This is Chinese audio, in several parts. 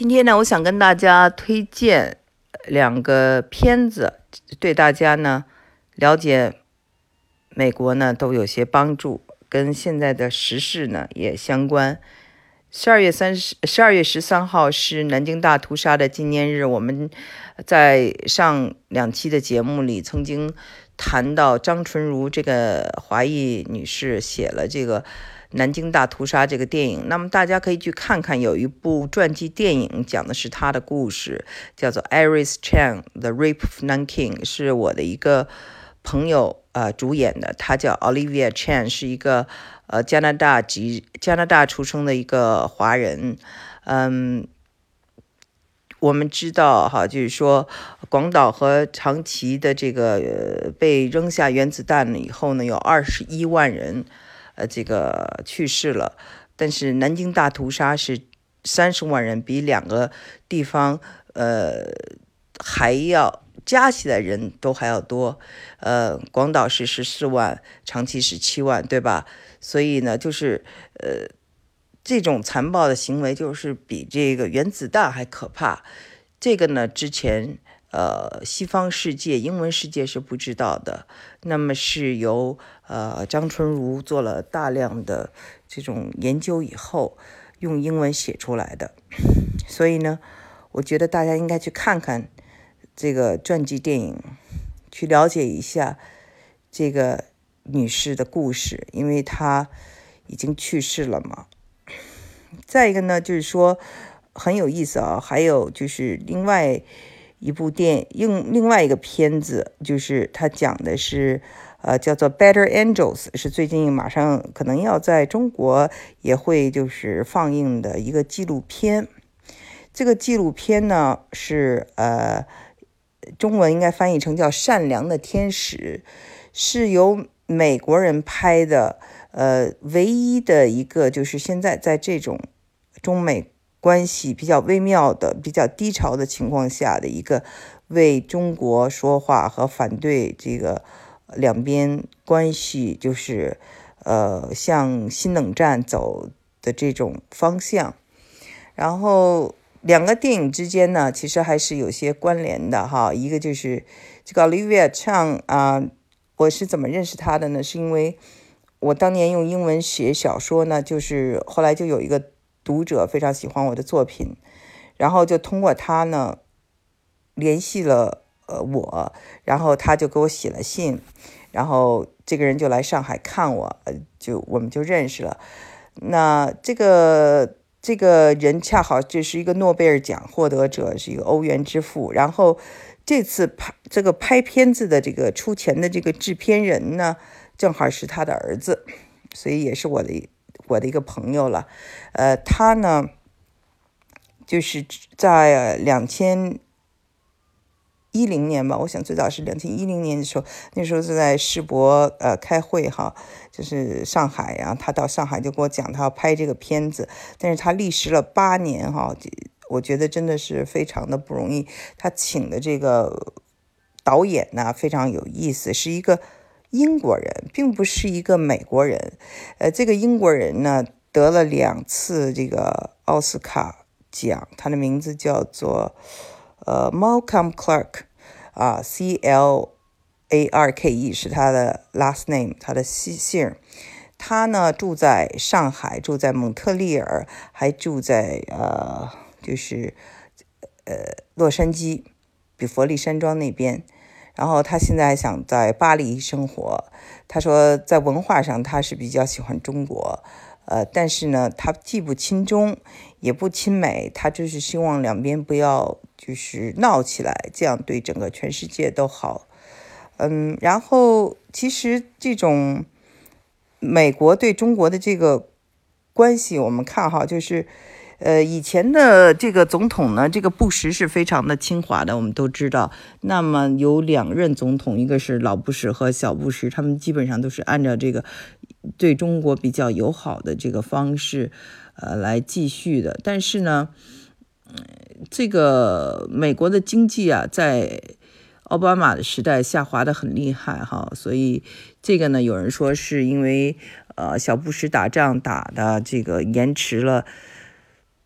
今天呢，我想跟大家推荐两个片子，对大家呢了解美国呢都有些帮助，跟现在的时事呢也相关。十二月三十，十二月十三号是南京大屠杀的纪念日。我们在上两期的节目里曾经谈到张纯如这个华裔女士写了这个。南京大屠杀这个电影，那么大家可以去看看，有一部传记电影讲的是他的故事，叫做《Iris Chan: The Rape of Nanking》，是我的一个朋友呃主演的，他叫 Olivia Chan，是一个呃加拿大籍加拿大出生的一个华人。嗯，我们知道哈，就是说广岛和长崎的这个被扔下原子弹了以后呢，有二十一万人。呃，这个去世了，但是南京大屠杀是三十万人，比两个地方呃还要加起来人都还要多。呃，广岛是十四万，长崎是七万，对吧？所以呢，就是呃这种残暴的行为，就是比这个原子弹还可怕。这个呢，之前。呃，西方世界、英文世界是不知道的。那么是由呃张春如做了大量的这种研究以后，用英文写出来的。所以呢，我觉得大家应该去看看这个传记电影，去了解一下这个女士的故事，因为她已经去世了嘛。再一个呢，就是说很有意思啊。还有就是另外。一部电影，另外一个片子，就是它讲的是，呃，叫做《Better Angels》，是最近马上可能要在中国也会就是放映的一个纪录片。这个纪录片呢是呃，中文应该翻译成叫《善良的天使》，是由美国人拍的，呃，唯一的一个就是现在在这种中美。关系比较微妙的、比较低潮的情况下的一个为中国说话和反对这个两边关系，就是呃向新冷战走的这种方向。然后两个电影之间呢，其实还是有些关联的哈。一个就是这个 Olivia Chan 啊，我是怎么认识他的呢？是因为我当年用英文写小说呢，就是后来就有一个。读者非常喜欢我的作品，然后就通过他呢联系了呃我，然后他就给我写了信，然后这个人就来上海看我，就我们就认识了。那这个这个人恰好就是一个诺贝尔奖获得者，是一个欧元之父。然后这次拍这个拍片子的这个出钱的这个制片人呢，正好是他的儿子，所以也是我的。我的一个朋友了，呃，他呢，就是在两千一零年吧，我想最早是两千一零年的时候，那时候是在世博呃开会哈，就是上海呀，他到上海就跟我讲他要拍这个片子，但是他历时了八年哈，我觉得真的是非常的不容易。他请的这个导演呢非常有意思，是一个。英国人并不是一个美国人，呃，这个英国人呢得了两次这个奥斯卡奖，他的名字叫做呃 Malcolm Clark，啊，C L A R K E 是他的 last name，他的姓姓。他呢住在上海，住在蒙特利尔，还住在呃就是呃洛杉矶比佛利山庄那边。然后他现在想在巴黎生活。他说，在文化上他是比较喜欢中国，呃，但是呢，他既不亲中，也不亲美，他就是希望两边不要就是闹起来，这样对整个全世界都好。嗯，然后其实这种美国对中国的这个关系，我们看哈，就是。呃，以前的这个总统呢，这个布什是非常的亲华的，我们都知道。那么有两任总统，一个是老布什和小布什，他们基本上都是按照这个对中国比较友好的这个方式，呃，来继续的。但是呢，这个美国的经济啊，在奥巴马的时代下滑的很厉害哈，所以这个呢，有人说是因为呃小布什打仗打的这个延迟了。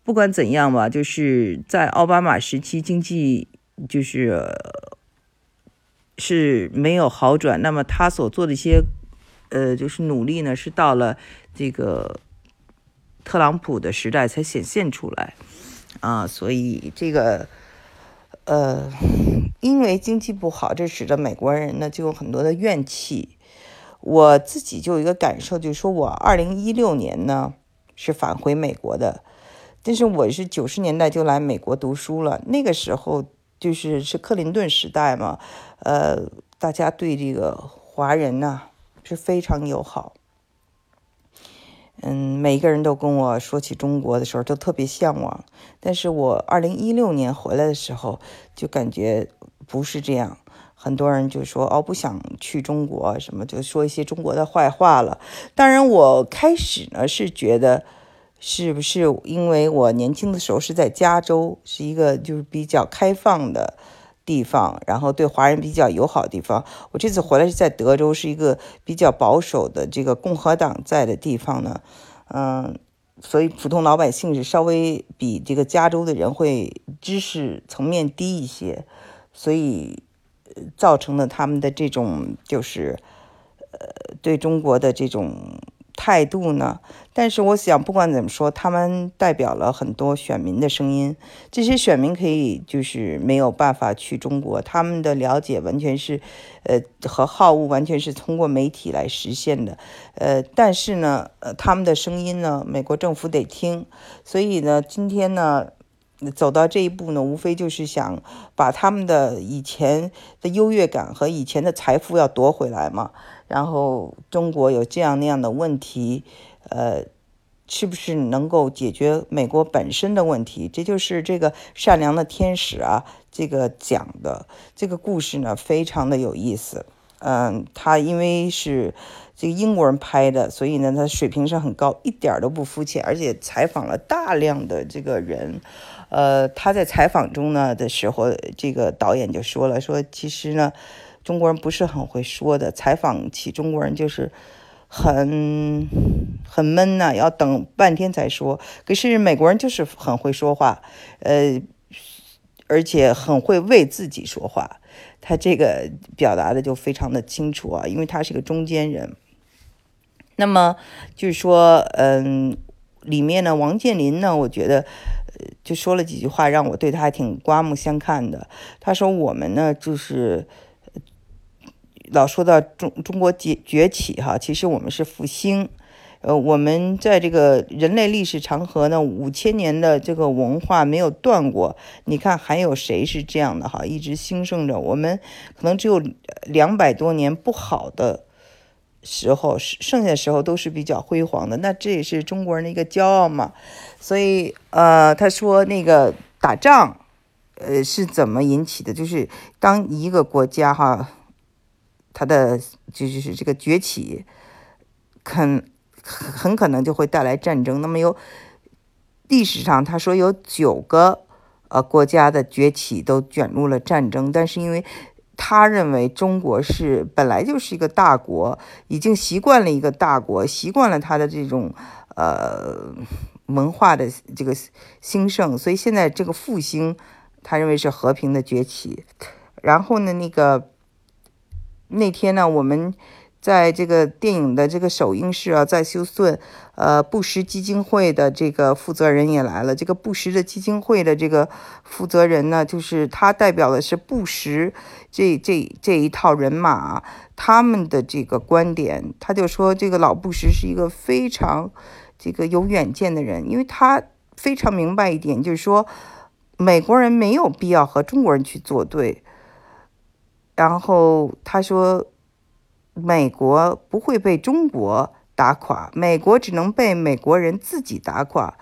不管怎样吧，就是在奥巴马时期经济就是是没有好转，那么他所做的一些呃就是努力呢，是到了这个特朗普的时代才显现出来啊，所以这个呃因为经济不好，这使得美国人呢就有很多的怨气。我自己就有一个感受，就是说我二零一六年呢是返回美国的。但是我是九十年代就来美国读书了，那个时候就是是克林顿时代嘛，呃，大家对这个华人呢是非常友好，嗯，每一个人都跟我说起中国的时候都特别向往。但是我二零一六年回来的时候就感觉不是这样，很多人就说哦不想去中国，什么就说一些中国的坏话了。当然我开始呢是觉得。是不是因为我年轻的时候是在加州，是一个就是比较开放的地方，然后对华人比较友好的地方。我这次回来是在德州，是一个比较保守的这个共和党在的地方呢。嗯，所以普通老百姓是稍微比这个加州的人会知识层面低一些，所以造成了他们的这种就是呃对中国的这种。态度呢？但是我想，不管怎么说，他们代表了很多选民的声音。这些选民可以就是没有办法去中国，他们的了解完全是，呃，和好恶完全是通过媒体来实现的。呃，但是呢，呃，他们的声音呢，美国政府得听。所以呢，今天呢，走到这一步呢，无非就是想把他们的以前的优越感和以前的财富要夺回来嘛。然后中国有这样那样的问题，呃，是不是能够解决美国本身的问题？这就是这个善良的天使啊，这个讲的这个故事呢，非常的有意思。嗯，他因为是这个英国人拍的，所以呢，他水平是很高，一点都不肤浅，而且采访了大量的这个人。呃，他在采访中呢的时候，这个导演就说了，说其实呢。中国人不是很会说的，采访起中国人就是很很闷呐，要等半天才说。可是美国人就是很会说话，呃，而且很会为自己说话。他这个表达的就非常的清楚啊，因为他是个中间人。那么就是说，嗯，里面呢，王健林呢，我觉得就说了几句话，让我对他还挺刮目相看的。他说：“我们呢，就是。”老说到中中国崛崛起哈，其实我们是复兴，呃，我们在这个人类历史长河呢，五千年的这个文化没有断过。你看还有谁是这样的哈，一直兴盛着？我们可能只有两百多年不好的时候，剩下的时候都是比较辉煌的。那这也是中国人的一个骄傲嘛。所以呃，他说那个打仗，呃，是怎么引起的？就是当一个国家哈。它的就是这个崛起，很很可能就会带来战争。那么有历史上他说有九个呃国家的崛起都卷入了战争，但是因为他认为中国是本来就是一个大国，已经习惯了一个大国，习惯了他的这种呃文化的这个兴盛，所以现在这个复兴，他认为是和平的崛起。然后呢，那个。那天呢，我们在这个电影的这个首映式啊，在休斯顿，呃，布什基金会的这个负责人也来了。这个布什的基金会的这个负责人呢，就是他代表的是布什这这这一套人马，他们的这个观点，他就说这个老布什是一个非常这个有远见的人，因为他非常明白一点，就是说美国人没有必要和中国人去作对。然后他说：“美国不会被中国打垮，美国只能被美国人自己打垮。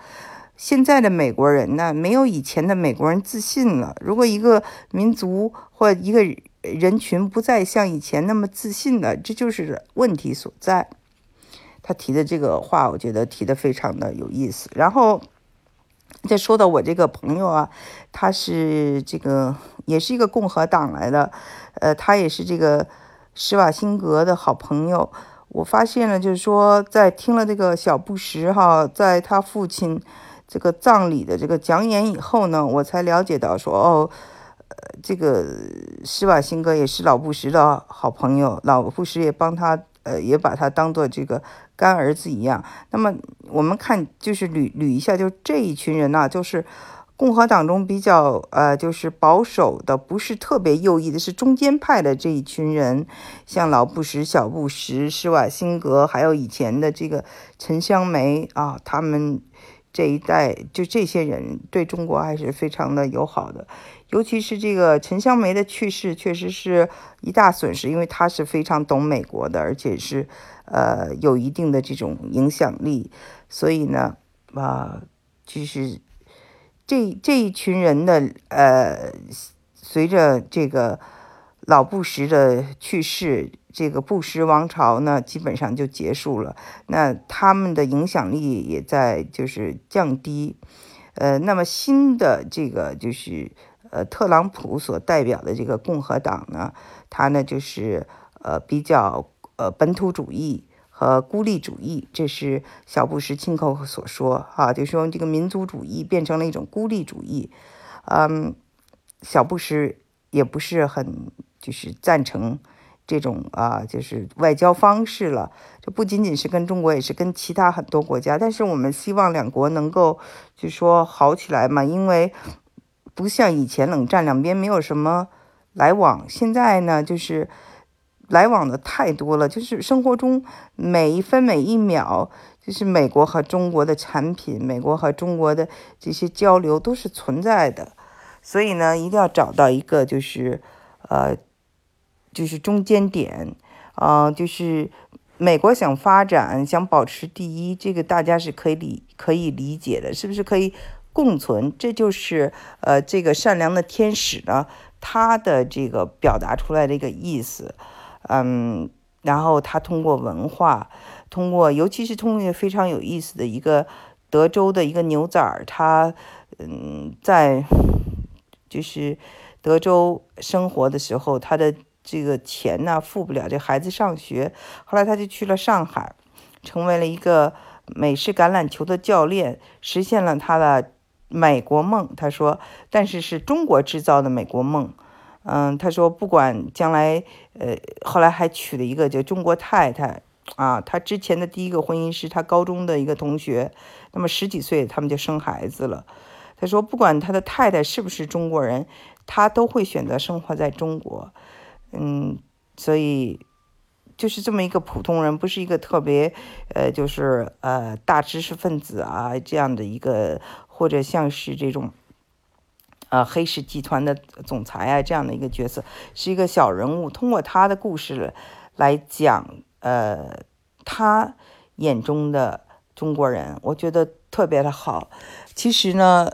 现在的美国人呢，没有以前的美国人自信了。如果一个民族或一个人群不再像以前那么自信了，这就是问题所在。”他提的这个话，我觉得提的非常的有意思。然后。再说到我这个朋友啊，他是这个也是一个共和党来的，呃，他也是这个施瓦辛格的好朋友。我发现了，就是说在听了这个小布什哈，在他父亲这个葬礼的这个讲演以后呢，我才了解到说，哦，呃，这个施瓦辛格也是老布什的好朋友，老布什也帮他，呃，也把他当做这个干儿子一样。那么我们看，就是捋捋一下，就这一群人呐，就是。共和党中比较呃，就是保守的，不是特别右翼的，是中间派的这一群人，像老布什、小布什、施瓦辛格，还有以前的这个陈香梅啊，他们这一代就这些人对中国还是非常的友好的。尤其是这个陈香梅的去世，确实是一大损失，因为他是非常懂美国的，而且是呃有一定的这种影响力，所以呢，啊，就是。这这一群人的呃，随着这个老布什的去世，这个布什王朝呢，基本上就结束了。那他们的影响力也在就是降低。呃，那么新的这个就是呃，特朗普所代表的这个共和党呢，他呢就是呃比较呃本土主义。和，孤立主义，这是小布什亲口所说啊，就说这个民族主义变成了一种孤立主义。嗯，小布什也不是很就是赞成这种啊，就是外交方式了。这不仅仅是跟中国，也是跟其他很多国家。但是我们希望两国能够就说好起来嘛，因为不像以前冷战两边没有什么来往，现在呢就是。来往的太多了，就是生活中每一分每一秒，就是美国和中国的产品，美国和中国的这些交流都是存在的，所以呢，一定要找到一个就是，呃，就是中间点，啊，就是美国想发展，想保持第一，这个大家是可以理可以理解的，是不是可以共存？这就是呃，这个善良的天使呢，他的这个表达出来的一个意思。嗯，然后他通过文化，通过尤其是通过一个非常有意思的一个德州的一个牛仔儿，他嗯在就是德州生活的时候，他的这个钱呢付不了这孩子上学，后来他就去了上海，成为了一个美式橄榄球的教练，实现了他的美国梦。他说，但是是中国制造的美国梦。嗯，他说不管将来，呃，后来还娶了一个叫中国太太，啊，他之前的第一个婚姻是他高中的一个同学，那么十几岁他们就生孩子了。他说不管他的太太是不是中国人，他都会选择生活在中国。嗯，所以就是这么一个普通人，不是一个特别，呃，就是呃大知识分子啊这样的一个，或者像是这种。呃，黑石集团的总裁啊，这样的一个角色是一个小人物。通过他的故事来讲，呃，他眼中的中国人，我觉得特别的好。其实呢，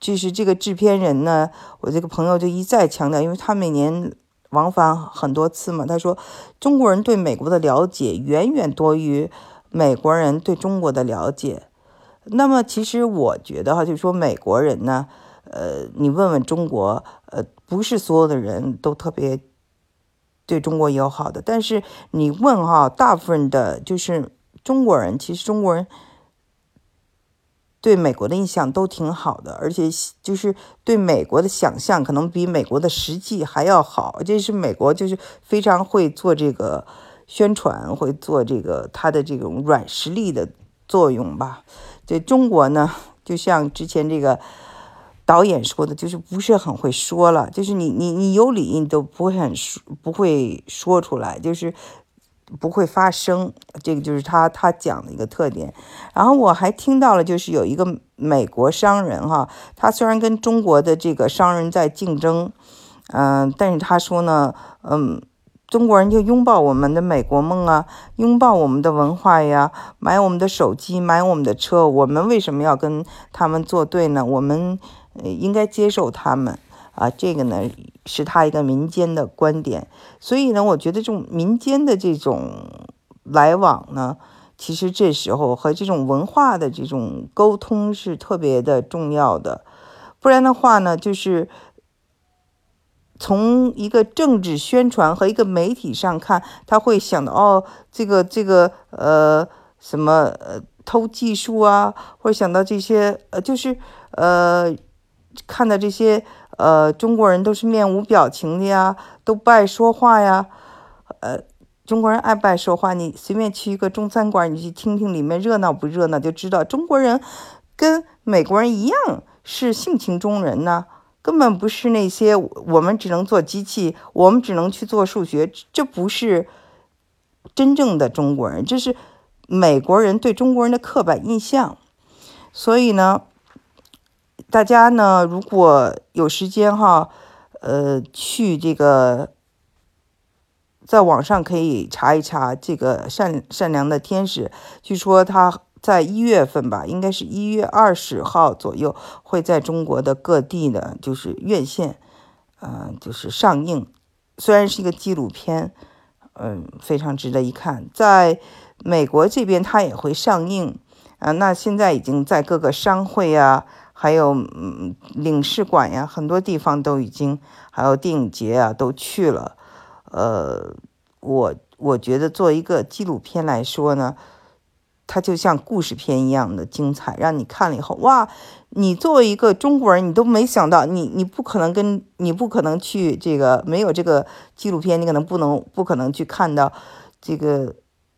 就是这个制片人呢，我这个朋友就一再强调，因为他每年往返很多次嘛，他说中国人对美国的了解远远多于美国人对中国的了解。那么，其实我觉得哈，就是说美国人呢，呃，你问问中国，呃，不是所有的人都特别对中国友好的。但是你问哈，大部分的，就是中国人，其实中国人对美国的印象都挺好的，而且就是对美国的想象可能比美国的实际还要好。这是美国就是非常会做这个宣传，会做这个他的这种软实力的作用吧。对中国呢，就像之前这个导演说的，就是不是很会说了，就是你你你有理你都不会很说，不会说出来，就是不会发声，这个就是他他讲的一个特点。然后我还听到了，就是有一个美国商人哈，他虽然跟中国的这个商人在竞争，嗯，但是他说呢，嗯。中国人就拥抱我们的美国梦啊，拥抱我们的文化呀，买我们的手机，买我们的车。我们为什么要跟他们作对呢？我们应该接受他们啊。这个呢是他一个民间的观点。所以呢，我觉得这种民间的这种来往呢，其实这时候和这种文化的这种沟通是特别的重要的。不然的话呢，就是。从一个政治宣传和一个媒体上看，他会想到哦，这个这个呃什么呃偷技术啊，或者想到这些呃，就是呃，看到这些呃中国人都是面无表情的呀，都不爱说话呀，呃，中国人爱不爱说话？你随便去一个中餐馆，你去听听里面热闹不热闹，就知道中国人跟美国人一样是性情中人呢。根本不是那些我们只能做机器，我们只能去做数学，这不是真正的中国人，这是美国人对中国人的刻板印象。所以呢，大家呢如果有时间哈，呃，去这个在网上可以查一查这个善善良的天使，据说他。在一月份吧，应该是一月二十号左右，会在中国的各地呢，就是院线，呃，就是上映。虽然是一个纪录片，嗯，非常值得一看。在美国这边，它也会上映啊。那现在已经在各个商会啊，还有嗯领事馆呀，很多地方都已经，还有电影节啊，都去了。呃，我我觉得做一个纪录片来说呢。它就像故事片一样的精彩，让你看了以后，哇！你作为一个中国人，你都没想到，你你不可能跟你不可能去这个没有这个纪录片，你可能不能不可能去看到这个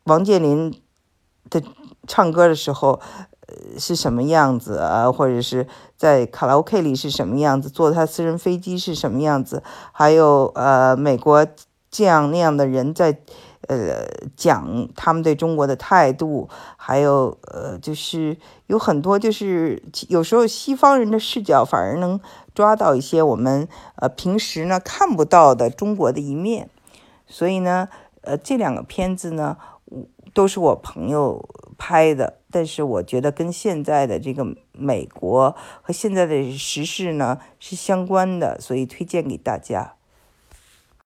王健林的唱歌的时候，呃是什么样子啊？或者是在卡拉 OK 里是什么样子？坐他私人飞机是什么样子？还有呃，美国这样那样的人在。呃，讲他们对中国的态度，还有呃，就是有很多，就是有时候西方人的视角反而能抓到一些我们呃平时呢看不到的中国的一面。所以呢，呃，这两个片子呢，都是我朋友拍的，但是我觉得跟现在的这个美国和现在的时事呢是相关的，所以推荐给大家。